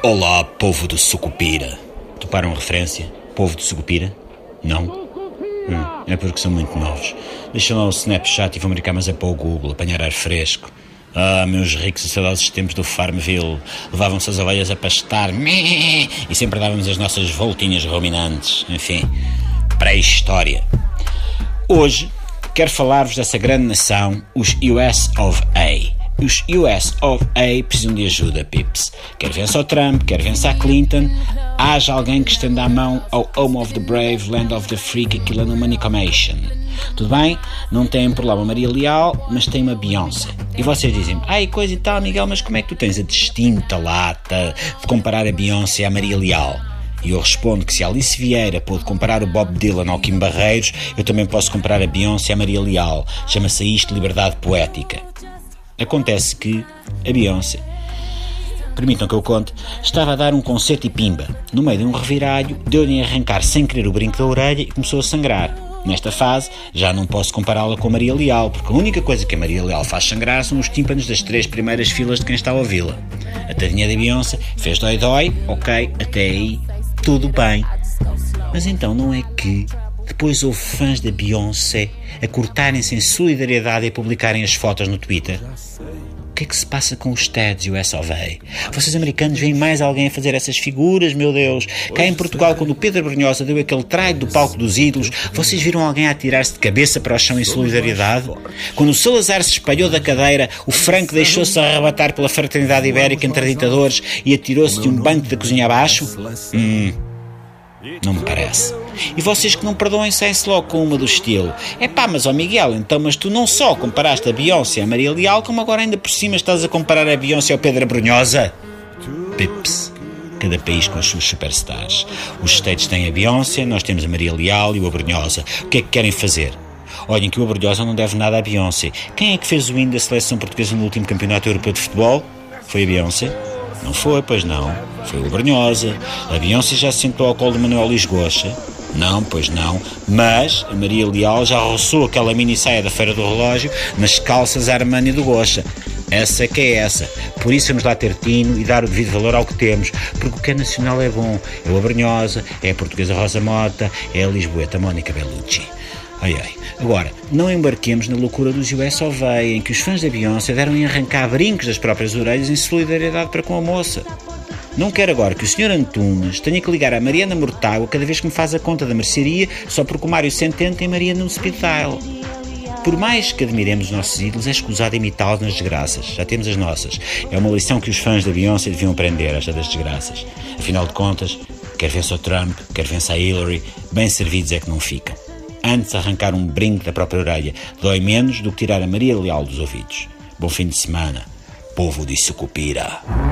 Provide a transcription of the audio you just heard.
Olá, povo do Sucupira. Toparam referência? Povo do Sucupira? Não? Hum, é porque são muito novos. Deixa lá o Snapchat e vão brincar mas é para o Google, apanhar ar fresco. Ah, meus ricos e saudosos tempos do Farmville. Levavam-se as ovelhas a pastar e sempre dávamos as nossas voltinhas ruminantes. Enfim, pré-história. Hoje quero falar-vos dessa grande nação, os US of A. Os US of A precisam de ajuda, pips. Quer vença o Trump, quer vença a Clinton, haja alguém que estenda a mão ao Home of the Brave, Land of the Free, que aquilo é no Manicomation. Tudo bem? Não tem por lá uma Maria Leal, mas tem uma Beyoncé. E vocês dizem ai, coisa e tal, Miguel, mas como é que tu tens a distinta lata de comparar a Beyoncé à Maria Leal? E eu respondo que se a Alice Vieira pôde comparar o Bob Dylan ao Kim Barreiros, eu também posso comparar a Beyoncé à Maria Leal. Chama-se isto liberdade poética. Acontece que a Beyoncé, permitam que eu conte, estava a dar um concerto e pimba. No meio de um reviralho, deu-lhe a arrancar sem querer o brinco da orelha e começou a sangrar. Nesta fase, já não posso compará-la com a Maria Leal, porque a única coisa que a Maria Leal faz sangrar são os tímpanos das três primeiras filas de quem está a ouvi-la. A tadinha da Beyoncé fez dói-dói, ok, até aí, tudo bem. Mas então não é que depois houve fãs da Beyoncé a cortarem-se em solidariedade e a publicarem as fotos no Twitter. O que é que se passa com os TEDs e o SOV? Vocês americanos veem mais alguém a fazer essas figuras, meu Deus? Cá em Portugal, quando o Pedro Brunhosa deu aquele traio do palco dos ídolos, vocês viram alguém a atirar-se de cabeça para o chão em solidariedade? Quando o Salazar se espalhou da cadeira, o Franco deixou-se arrebatar pela fraternidade ibérica entre ditadores e atirou-se de um banco da cozinha abaixo? Hum, não me parece. E vocês que não perdoem saem-se logo com uma do estilo. É pá, mas ó Miguel, então, mas tu não só comparaste a Beyoncé à Maria Leal, como agora ainda por cima estás a comparar a Beyoncé ao Pedro Brunhosa? Pips. Cada país com as suas superstars. Os States têm a Beyoncé, nós temos a Maria Leal e o Abrunhosa. O que é que querem fazer? Olhem que o Abrunhosa não deve nada à Beyoncé. Quem é que fez o hino da seleção portuguesa no último campeonato europeu de futebol? Foi a Beyoncé? Não foi, pois não. Foi o Brunhosa. A Beyoncé já se sentou ao colo de Manuel Lisgocha. Não, pois não. Mas a Maria Leal já roçou aquela mini saia da Feira do Relógio nas calças Armani do Gocha. Essa que é essa. Por isso vamos lá ter tino e dar o devido valor ao que temos. Porque o que é nacional é bom. É o Abrunhosa, é a portuguesa Rosa Mota, é a Lisboeta Mónica Bellucci. Ai ai. Agora, não embarquemos na loucura dos US of A, em que os fãs da Beyoncé deram em arrancar brincos das próprias orelhas em solidariedade para com a moça. Não quero agora que o Sr. Antunes tenha que ligar a Mariana Mortágua cada vez que me faz a conta da mercearia só porque o Mário Centeno tem Maria no speed. Por mais que admiremos os nossos ídolos, é escusado imitá-los nas desgraças. Já temos as nossas. É uma lição que os fãs da Beyoncé deviam aprender, esta das desgraças. Afinal de contas, quer vença o Trump, quer vença a Hillary, bem servidos é que não ficam. Antes arrancar um brinco da própria orelha dói menos do que tirar a Maria Leal dos ouvidos. Bom fim de semana, povo de Sucupira.